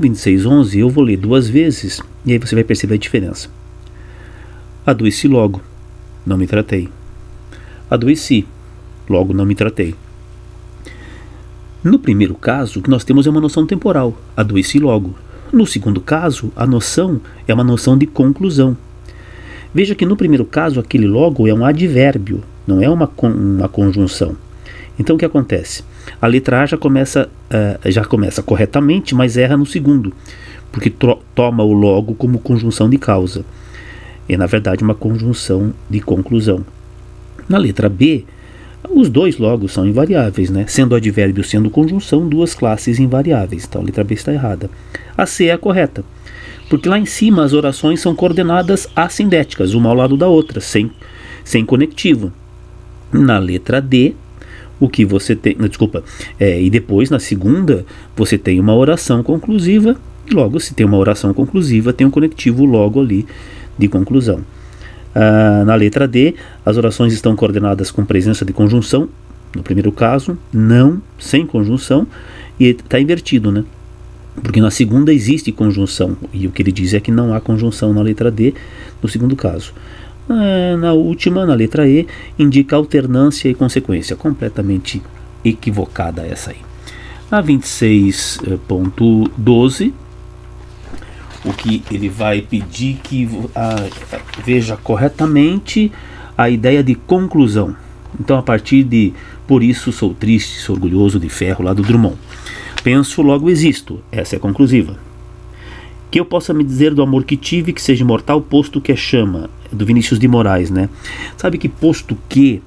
No 2611 eu vou ler duas vezes e aí você vai perceber a diferença. Adoeci logo, não me tratei. Adoeci, logo não me tratei. No primeiro caso, o que nós temos é uma noção temporal, adoeci logo. No segundo caso, a noção é uma noção de conclusão. Veja que no primeiro caso, aquele logo é um advérbio, não é uma, uma conjunção. Então o que acontece? A letra A já começa, uh, já começa corretamente, mas erra no segundo, porque toma o logo como conjunção de causa. É na verdade uma conjunção de conclusão. Na letra B, os dois logos são invariáveis, né? Sendo advérbio sendo conjunção, duas classes invariáveis. Então a letra B está errada. A C é a correta. Porque lá em cima as orações são coordenadas assindéticas, uma ao lado da outra, sem, sem conectivo. Na letra D, o que você tem. Desculpa. É, e depois, na segunda, você tem uma oração conclusiva. Logo, se tem uma oração conclusiva, tem um conectivo logo ali de conclusão. Ah, na letra D, as orações estão coordenadas com presença de conjunção. No primeiro caso, não, sem conjunção, e está invertido, né? Porque na segunda existe conjunção, e o que ele diz é que não há conjunção na letra D, no segundo caso. Ah, na última, na letra E, indica alternância e consequência. Completamente equivocada essa aí. Na 26.12, o que ele vai pedir que a, veja corretamente a ideia de conclusão. Então, a partir de por isso sou triste, sou orgulhoso de ferro lá do Drummond. Penso, logo existo. Essa é conclusiva. Que eu possa me dizer do amor que tive, que seja imortal, posto que é chama. Do Vinícius de Moraes, né? Sabe que posto que,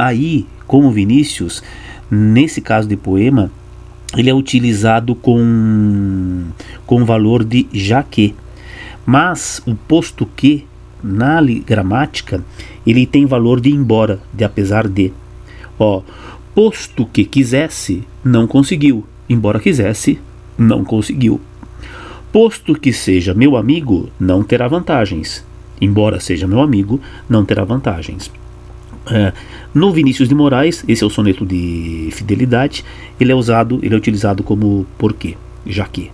aí, como Vinícius, nesse caso de poema, ele é utilizado com, com valor de já que. Mas o posto que, na gramática, ele tem valor de embora, de apesar de. Ó, posto que quisesse, não conseguiu embora quisesse, não conseguiu. Posto que seja meu amigo, não terá vantagens. Embora seja meu amigo, não terá vantagens. É, no Vinícius de Moraes, esse é o soneto de fidelidade, ele é usado, ele é utilizado como porquê, já que.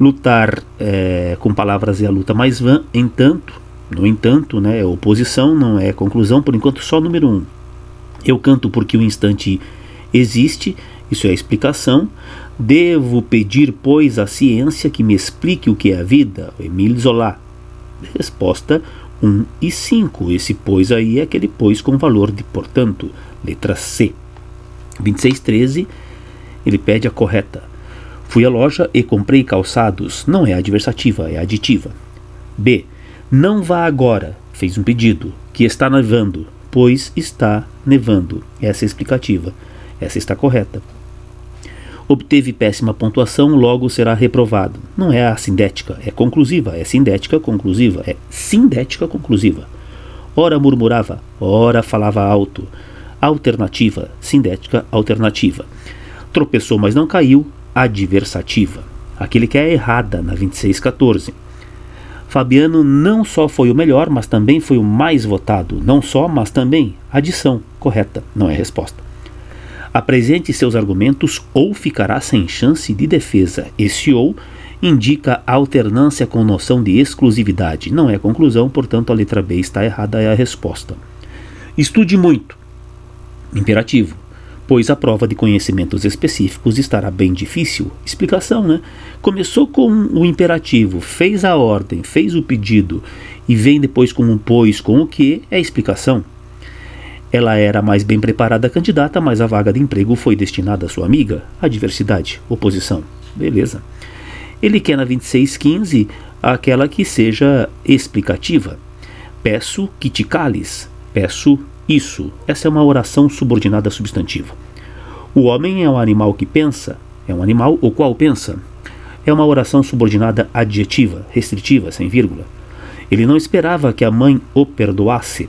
Lutar é, com palavras é a luta mais vã, entanto, no entanto, né, é oposição, não é conclusão, por enquanto só número um. Eu canto porque o instante existe, isso é a explicação. Devo pedir, pois, à ciência que me explique o que é a vida? Emile Zola. Resposta 1 e 5. Esse pois aí é aquele pois com valor de portanto. Letra C. 2613, ele pede a correta. Fui à loja e comprei calçados. Não é adversativa, é aditiva. B. Não vá agora. Fez um pedido. Que está nevando. Pois está nevando. Essa é a explicativa. Essa está correta. Obteve péssima pontuação, logo será reprovado. Não é a sindética, é conclusiva, é sindética conclusiva, é sindética conclusiva. Ora murmurava, ora falava alto. Alternativa, sindética alternativa. Tropeçou, mas não caiu, adversativa. Aquele que é errada na 2614. Fabiano não só foi o melhor, mas também foi o mais votado. Não só, mas também. Adição, correta, não é resposta. Apresente seus argumentos ou ficará sem chance de defesa. Esse ou indica alternância com noção de exclusividade. Não é conclusão, portanto a letra B está errada, é a resposta. Estude muito. Imperativo. Pois a prova de conhecimentos específicos estará bem difícil. Explicação, né? Começou com o imperativo, fez a ordem, fez o pedido e vem depois com um pois com o que é explicação. Ela era a mais bem preparada candidata, mas a vaga de emprego foi destinada à sua amiga, a diversidade, oposição. Beleza. Ele quer na 2615 aquela que seja explicativa. Peço que te cales. Peço isso. Essa é uma oração subordinada substantiva. O homem é um animal que pensa. É um animal o qual pensa. É uma oração subordinada adjetiva, restritiva, sem vírgula. Ele não esperava que a mãe o perdoasse.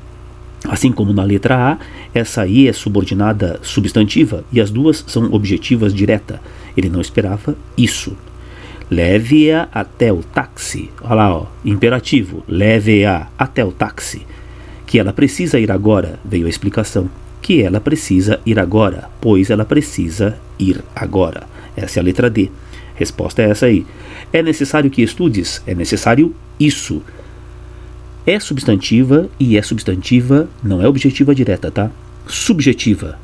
Assim como na letra A, essa aí é subordinada substantiva e as duas são objetivas direta. Ele não esperava isso. Leve-a até o táxi. Olha lá, ó, imperativo. Leve-a até o táxi. Que ela precisa ir agora, veio a explicação. Que ela precisa ir agora, pois ela precisa ir agora. Essa é a letra D. Resposta é essa aí. É necessário que estudes? É necessário isso. É substantiva e é substantiva, não é objetiva direta, tá? Subjetiva.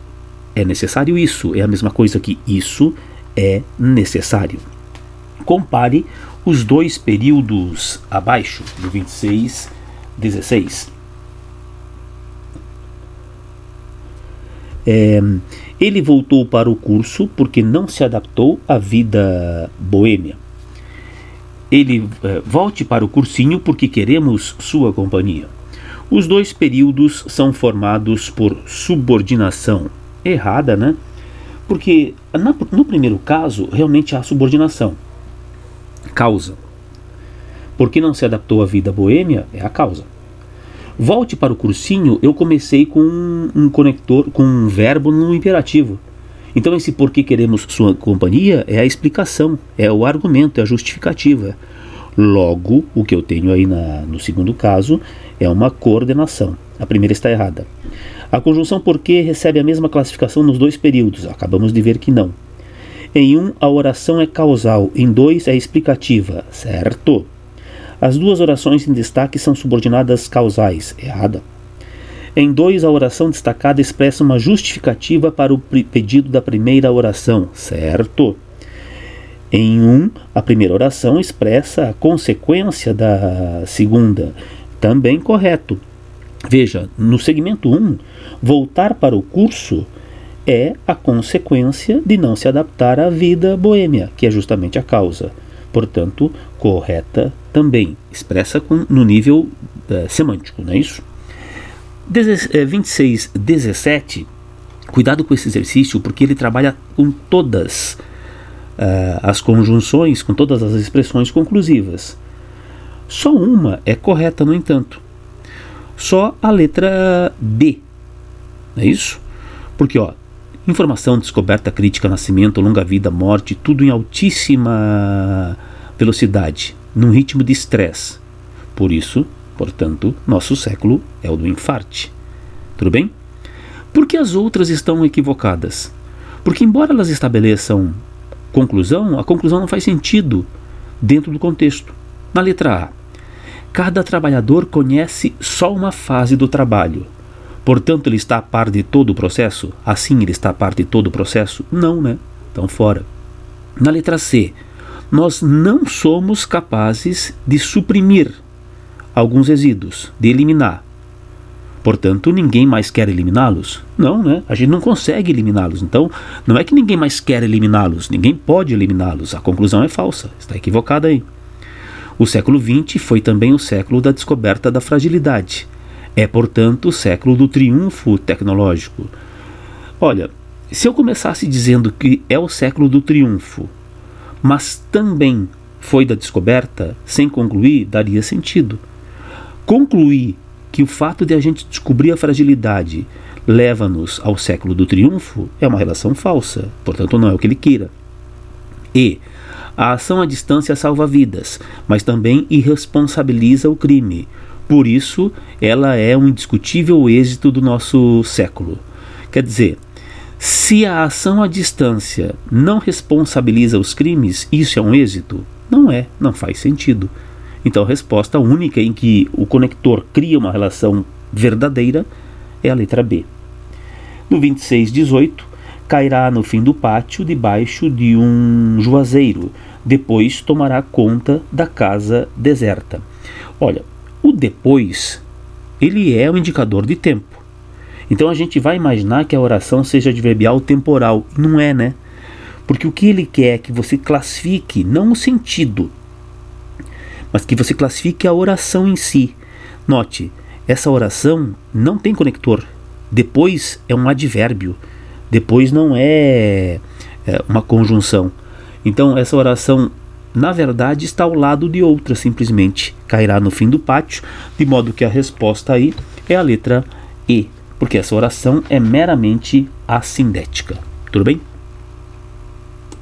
É necessário isso, é a mesma coisa que isso é necessário. Compare os dois períodos abaixo, do 26, 16. É, ele voltou para o curso porque não se adaptou à vida boêmia. Ele é, volte para o cursinho porque queremos sua companhia. Os dois períodos são formados por subordinação errada, né? Porque na, no primeiro caso realmente há subordinação. Causa. Porque não se adaptou à vida boêmia é a causa. Volte para o cursinho, eu comecei com um, conector, com um verbo no imperativo. Então esse porquê queremos sua companhia é a explicação, é o argumento, é a justificativa. Logo, o que eu tenho aí na, no segundo caso é uma coordenação. A primeira está errada. A conjunção porque recebe a mesma classificação nos dois períodos. Acabamos de ver que não. Em um, a oração é causal, em dois, é explicativa, certo? As duas orações em destaque são subordinadas causais. Errada. Em 2, a oração destacada expressa uma justificativa para o pedido da primeira oração. Certo. Em 1, um, a primeira oração expressa a consequência da segunda. Também correto. Veja, no segmento 1, um, voltar para o curso é a consequência de não se adaptar à vida boêmia, que é justamente a causa portanto, correta também, expressa com, no nível uh, semântico, não é isso? 26, 17, eh, cuidado com esse exercício, porque ele trabalha com todas uh, as conjunções, com todas as expressões conclusivas. Só uma é correta, no entanto. Só a letra. Não é isso? Porque, ó, Informação, descoberta, crítica, nascimento, longa vida, morte, tudo em altíssima velocidade, num ritmo de estresse. Por isso, portanto, nosso século é o do infarte. Tudo bem? Por que as outras estão equivocadas? Porque, embora elas estabeleçam conclusão, a conclusão não faz sentido dentro do contexto. Na letra A, cada trabalhador conhece só uma fase do trabalho. Portanto, ele está a par de todo o processo? Assim, ele está a par de todo o processo? Não, né? Então, fora. Na letra C, nós não somos capazes de suprimir alguns resíduos, de eliminar. Portanto, ninguém mais quer eliminá-los? Não, né? A gente não consegue eliminá-los. Então, não é que ninguém mais quer eliminá-los, ninguém pode eliminá-los. A conclusão é falsa, está equivocada aí. O século XX foi também o século da descoberta da fragilidade. É, portanto, o século do triunfo tecnológico. Olha, se eu começasse dizendo que é o século do triunfo, mas também foi da descoberta, sem concluir, daria sentido. Concluir que o fato de a gente descobrir a fragilidade leva-nos ao século do triunfo é uma relação falsa, portanto, não é o que ele queira. E a ação à distância salva vidas, mas também irresponsabiliza o crime. Por isso, ela é um indiscutível êxito do nosso século. Quer dizer, se a ação à distância não responsabiliza os crimes, isso é um êxito? Não é, não faz sentido. Então a resposta única em que o conector cria uma relação verdadeira é a letra B. No 2618, cairá no fim do pátio debaixo de um juazeiro, depois tomará conta da casa deserta. Olha, o depois, ele é um indicador de tempo. Então a gente vai imaginar que a oração seja adverbial temporal. Não é, né? Porque o que ele quer é que você classifique não o sentido, mas que você classifique a oração em si. Note, essa oração não tem conector. Depois é um advérbio. Depois não é, é uma conjunção. Então essa oração na verdade está ao lado de outra, simplesmente cairá no fim do pátio, de modo que a resposta aí é a letra E, porque essa oração é meramente assindética. Tudo bem?